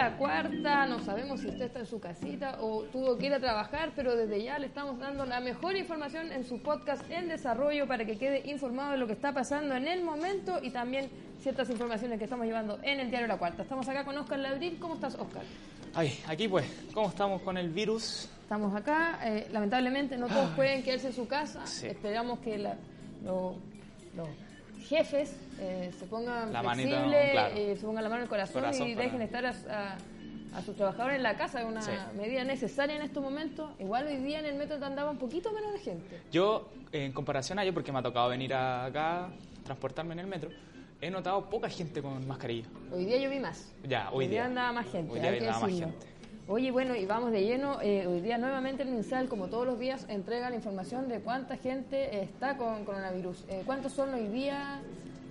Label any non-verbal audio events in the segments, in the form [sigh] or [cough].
La Cuarta, no sabemos si usted está en su casita o tuvo que ir a trabajar, pero desde ya le estamos dando la mejor información en su podcast en desarrollo para que quede informado de lo que está pasando en el momento y también ciertas informaciones que estamos llevando en el diario La Cuarta. Estamos acá con Oscar Ladril. ¿Cómo estás, Oscar? Ay, aquí pues, ¿cómo estamos con el virus? Estamos acá, eh, lamentablemente no todos pueden quedarse en su casa. Sí. Esperamos que la- lo- los jefes eh, se pongan La manito, flexibles, claro. eh, se pongan la mano en el corazón, Corazón y para- dejen estar a, a- a sus trabajadores en la casa. Es una Sí. medida necesaria en estos momentos. Igual hoy día en el metro andaba un poquito menos de gente. Yo, en comparación a ayer, porque me ha tocado venir a- acá, transportarme en el metro, he notado poca gente con mascarilla. Hoy día yo vi más. Ya, hoy día. andaba más gente. Hoy día andaba más gente. Oye, bueno, y vamos de lleno. eh, hoy día nuevamente el MinSal, como todos los días, entrega la información de cuánta gente está con coronavirus. Eh, ¿Cuántos son hoy día?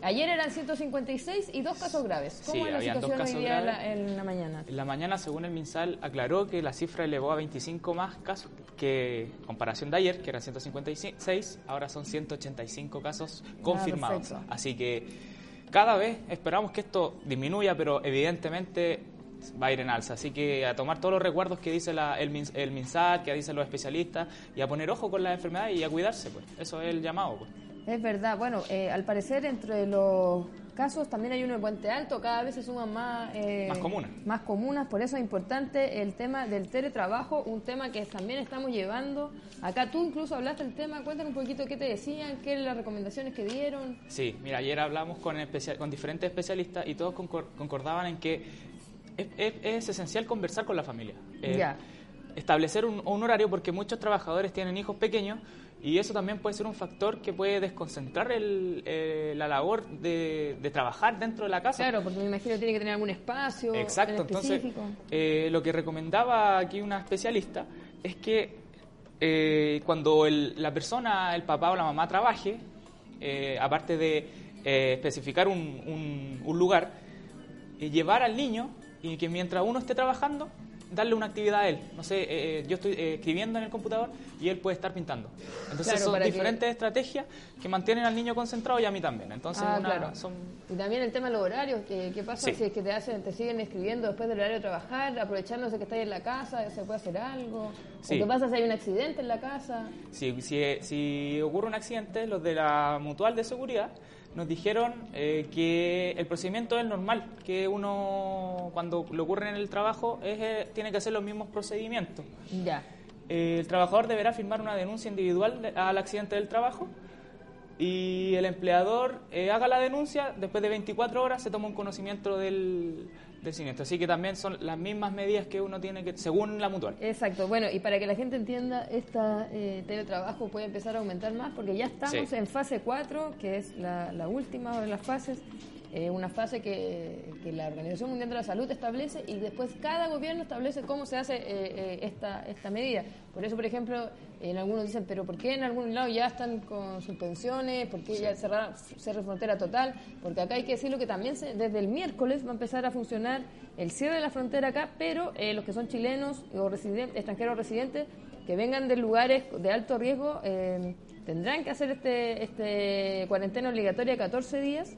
Ayer eran 156 y dos casos graves. ¿Cómo Sí, es la situación hoy casos día en la, graves. en la mañana? En la mañana, según el MinSal, aclaró que la cifra elevó a 25 más casos que en comparación de ayer, que eran 156, ahora son 185 casos confirmados. perfecto. Así que cada vez esperamos que esto disminuya, pero evidentemente va a ir en alza. Así que a tomar todos los recuerdos que dice la- el, Min- el MinSal, que dicen los especialistas, y a poner ojo con las enfermedades y a cuidarse. pues Eso es el llamado. Pues. Es verdad. Bueno, eh, al parecer entre los casos también hay uno en Puente Alto. Cada vez se suman más... eh, Más comunas. Más comunas. Por eso es importante el tema del teletrabajo, un tema que también estamos llevando. Acá tú incluso hablaste del tema. Cuéntanos un poquito qué te decían, qué eran las recomendaciones que dieron. Sí, mira, ayer hablamos con, con diferentes especialistas y todos concor- concordaban en que es, es- es esencial conversar con la familia. Eh. Establecer un, un horario porque muchos trabajadores tienen hijos pequeños y eso también puede ser un factor que puede desconcentrar el, eh, la labor de, de trabajar dentro de la casa. Claro, porque me imagino que tiene que tener algún espacio Exacto, en entonces eh, lo que recomendaba aquí una especialista es que eh, cuando el- la persona, el papá o la mamá trabaje, aparte de especificar un, un- un lugar, llevar al niño y que mientras uno esté trabajando, darle una actividad a él. No sé, eh, yo estoy eh, escribiendo en el computador y él puede estar pintando. Entonces Claro, son para que- diferentes estrategias que mantienen al niño concentrado y a mí también. Entonces Ah, una- claro. son Y también el tema de los horarios, que- ¿qué pasa Sí. si es que te hacen, te siguen escribiendo después del horario de trabajar, aprovechándose que estás en la casa, se puede hacer algo? Sí. ¿O qué pasa si hay un accidente en la casa? Si, si, si ocurre un accidente, los de la mutual de seguridad nos dijeron eh, que el procedimiento es normal, que uno cuando le ocurre en el trabajo es, eh, tiene que hacer los mismos procedimientos. Ya. Eh, el trabajador deberá firmar una denuncia individual al accidente del trabajo y el empleador eh, haga la denuncia, después de 24 horas se toma un conocimiento del, del siniestro. Así que también son las mismas medidas que uno tiene que, según la mutual. Exacto, bueno, y para que la gente entienda, este teletrabajo puede empezar a aumentar más porque ya estamos Sí. en fase 4, que es la, la última de las fases, eh, una fase que, que la Organización Mundial de la Salud establece y después cada gobierno establece cómo se hace eh, eh, esta, esta medida. Por eso, por ejemplo, en algunos dicen, pero ¿por qué en algún lado ya están con suspensiones? ¿Por qué ya cerrar, cerrar frontera total? Porque acá hay que decirlo que también se- desde el miércoles va a empezar a funcionar el cierre de la frontera acá, pero eh, los que son chilenos o residentes, extranjeros residentes que vengan de lugares de alto riesgo tendrán que hacer este, este cuarentena obligatoria de 14 días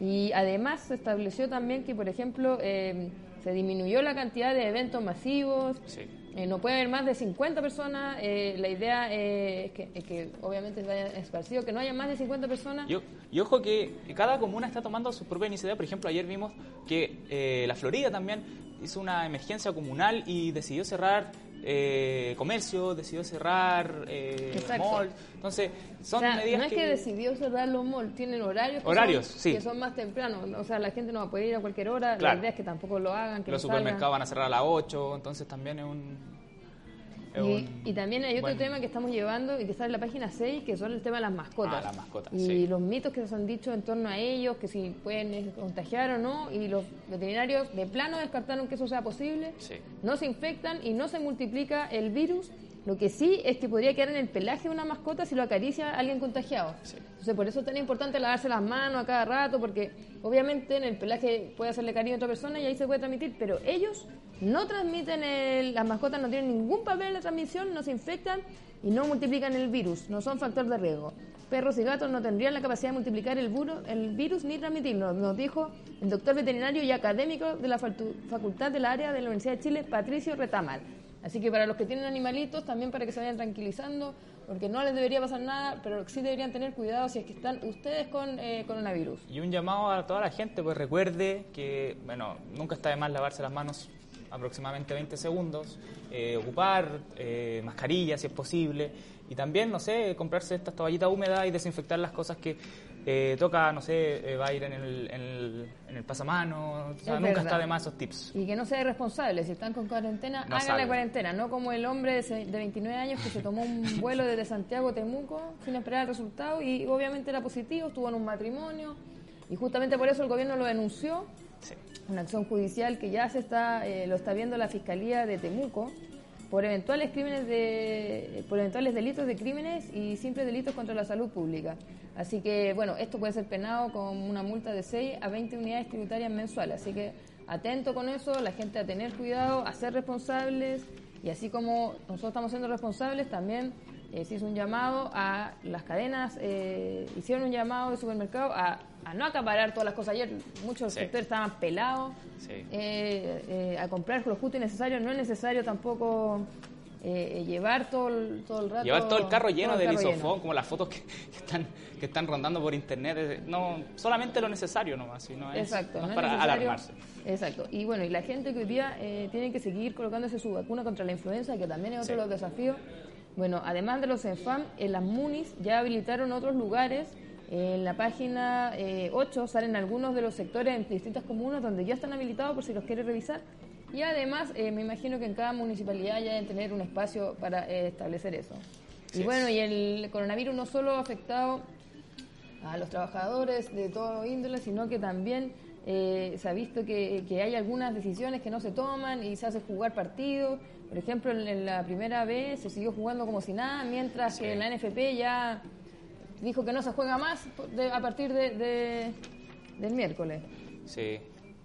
y además se estableció también que, por ejemplo, eh, se disminuyó la cantidad de eventos masivos, Sí. eh, no puede haber más de 50 personas. eh, la idea eh, es, que, es que obviamente se vaya esparcido, que no haya más de 50 personas. Y ojo que cada comuna está tomando su propia iniciativa. Por ejemplo, ayer vimos que eh, la Florida también hizo una emergencia comunal y decidió cerrar eh, comercio, decidió cerrar eh, mall. Entonces, son O sea, medidas no es que, decidió cerrar los malls, tienen horarios, que Horarios, son, sí. que son más tempranos. O sea, la gente no va a poder ir a cualquier hora. Claro. La idea es que tampoco lo hagan, que los no supermercados van a cerrar a las 8, entonces también es un... Y, un y también hay otro tema que estamos llevando y que está en la página 6, que son el tema de las mascotas. Ah, las mascotas, Y sí. los mitos que nos han dicho en torno a ellos, que si pueden eh, contagiar o no, y los veterinarios de plano descartaron que eso sea posible. Sí. No se infectan y no se multiplica el virus. Lo que sí es que podría quedar en el pelaje de una mascota si lo acaricia alguien contagiado. Sí. Entonces, por eso es tan importante lavarse las manos a cada rato, porque obviamente en el pelaje puede hacerle cariño a otra persona y ahí se puede transmitir, pero ellos no transmiten, el- las mascotas no tienen ningún papel en la transmisión, no se infectan y no multiplican el virus, no son factor de riesgo. Perros y gatos no tendrían la capacidad de multiplicar el, el virus ni transmitirlo, nos dijo el doctor veterinario y académico de la Facultad del Área de la Universidad de Chile, Patricio Retamal. Así que para los que tienen animalitos, también para que se vayan tranquilizando, porque no les debería pasar nada, pero sí deberían tener cuidado si es que están ustedes con eh, coronavirus. Y un llamado a toda la gente, pues recuerde que, bueno, nunca está de más lavarse las manos aproximadamente 20 segundos, eh, ocupar eh, mascarilla si es posible, y también, no sé, comprarse estas toallitas húmedas y desinfectar las cosas que eh, toca, no sé, eh, va a ir en el, en el, en el pasamano, o sea, Es nunca verdad. está de más esos tips. Y que no sea irresponsable, si están con cuarentena, No hagan la cuarentena, no como el hombre de 29 años que se tomó un [laughs] vuelo desde Santiago a Temuco sin esperar el resultado y obviamente era positivo, estuvo en un matrimonio y justamente por eso el gobierno lo denunció, Sí. una acción judicial que ya se está, eh, lo está viendo la Fiscalía de Temuco por eventuales crímenes de, por eventuales delitos de crímenes y simples delitos contra la salud pública. Así que, bueno, esto puede ser penado con una multa de 6 a 20 unidades tributarias mensuales. Así que atento con eso, la gente a tener cuidado, a ser responsables y así como nosotros estamos siendo responsables, también eh, se hizo un llamado a las cadenas, eh, hicieron un llamado de supermercado a, a no acaparar todas las cosas. Ayer muchos Sí. sectores estaban pelados Sí. eh, eh, a comprar lo justo y necesario. No es necesario tampoco eh, llevar todo el, todo el rato. Llevar todo el carro lleno de lisofón, lleno. como las fotos que, que están que están rondando por internet, no solamente lo necesario nomás, sino es, Exacto, no es no para alarmarse. Exacto. Y bueno, y la gente que hoy día eh, tiene que seguir colocándose su vacuna contra la influenza, que también es otro de los desafíos. Bueno, además de los ENFAM, en las MUNIS ya habilitaron otros lugares. En la página eh, 8 salen algunos de los sectores en distintas comunas donde ya están habilitados por si los quiere revisar. Y además, eh, me imagino que en cada municipalidad ya deben tener un espacio para eh, establecer eso. Y bueno, y el coronavirus no solo ha afectado a los trabajadores de todo índole, sino que también eh, se ha visto que, que hay algunas decisiones que no se toman y se hace jugar partidos. Por ejemplo, en, en la primera vez se siguió jugando como si nada, mientras Sí. que en la NFP ya dijo que no se juega más de- a partir de, de- del miércoles. Sí.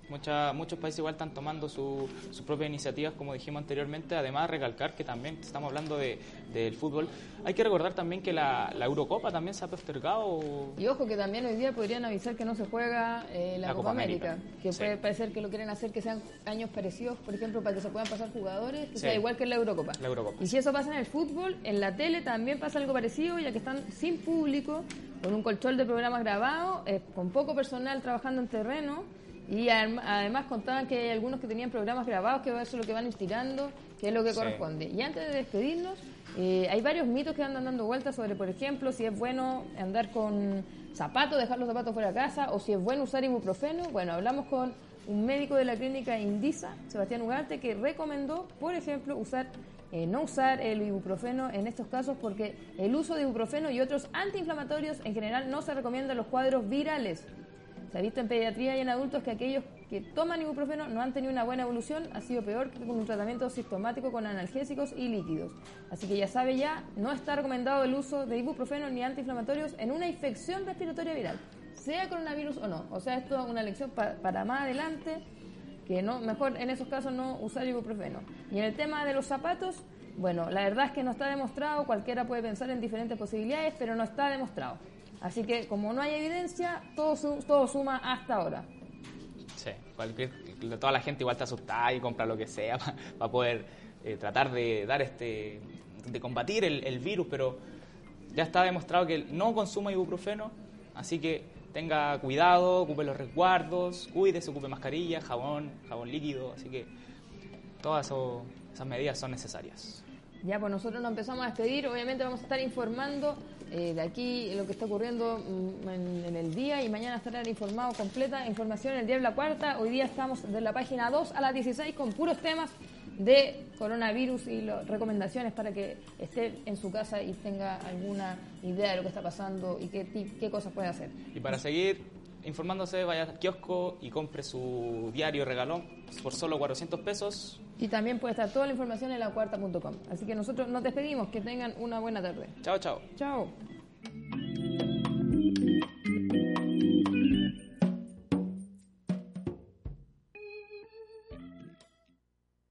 Mucha- muchos países igual están tomando su- sus propias iniciativas, como dijimos anteriormente. Además, recalcar que también estamos hablando de, del fútbol. Hay que recordar también que la, la Eurocopa también se ha postergado. Y ojo que también hoy día podrían avisar que no se juega eh, la, La Copa, Copa América, América, que sí. puede parecer que lo quieren hacer que sean años parecidos, por ejemplo, para que se puedan pasar jugadores, que Sí. sea igual que en la Eurocopa. La Eurocopa, Y si eso pasa en el fútbol, en la tele también pasa algo parecido, ya que están sin público, con un colchón de programas grabados, eh, con poco personal trabajando en terreno. Y adem- además contaban que hay algunos que tenían programas grabados, que eso es lo que van estirando, que es lo que Sí. corresponde. Y antes de despedirnos, eh, hay varios mitos que andan dando vueltas sobre, por ejemplo, si es bueno andar con zapatos, dejar los zapatos fuera de casa, o si es bueno usar ibuprofeno. Bueno, hablamos con un médico de la clínica Indisa, Sebastián Ugarte, que recomendó, por ejemplo, usar eh, no usar el ibuprofeno en estos casos porque el uso de ibuprofeno y otros antiinflamatorios en general no se recomienda en los cuadros virales. Se ha visto en pediatría y en adultos que aquellos que toman ibuprofeno no han tenido una buena evolución, ha sido peor que con un tratamiento sistemático con analgésicos y líquidos. Así que ya sabe ya, no está recomendado el uso de ibuprofeno ni antiinflamatorios en una infección respiratoria viral, sea coronavirus o no. O sea, esto es una lección pa- para más adelante, que no mejor en esos casos no usar ibuprofeno. Y en el tema de los zapatos, bueno, la verdad es que no está demostrado, cualquiera puede pensar en diferentes posibilidades, pero no está demostrado. Así que como no hay evidencia, todo, su- todo suma hasta ahora. Sí, cualquier, toda la gente igual está asustada y compra lo que sea [laughs] para poder eh, tratar de dar este de combatir el, el virus, pero ya está demostrado que no consuma ibuprofeno, así que tenga cuidado, ocupe los resguardos, cuídese, ocupe mascarilla, jabón, jabón líquido, así que todas esas medidas son necesarias. Ya, pues nosotros nos empezamos a despedir. Obviamente vamos a estar informando eh, de aquí lo que está ocurriendo mm, en, el día y mañana estarán informados completa información en el Diario La Cuarta. Hoy día estamos de la página 2 a las 16 con puros temas de coronavirus y las recomendaciones para que esté en su casa y tenga alguna idea de lo que está pasando y qué, qué cosas puede hacer. Y para seguir informándose, vaya al kiosco y compre su diario regalón por solo 400 pesos. Y también puede estar toda la información en lacuarta.com. Así que nosotros nos despedimos. Que tengan una buena tarde. Chao, chao. Chao.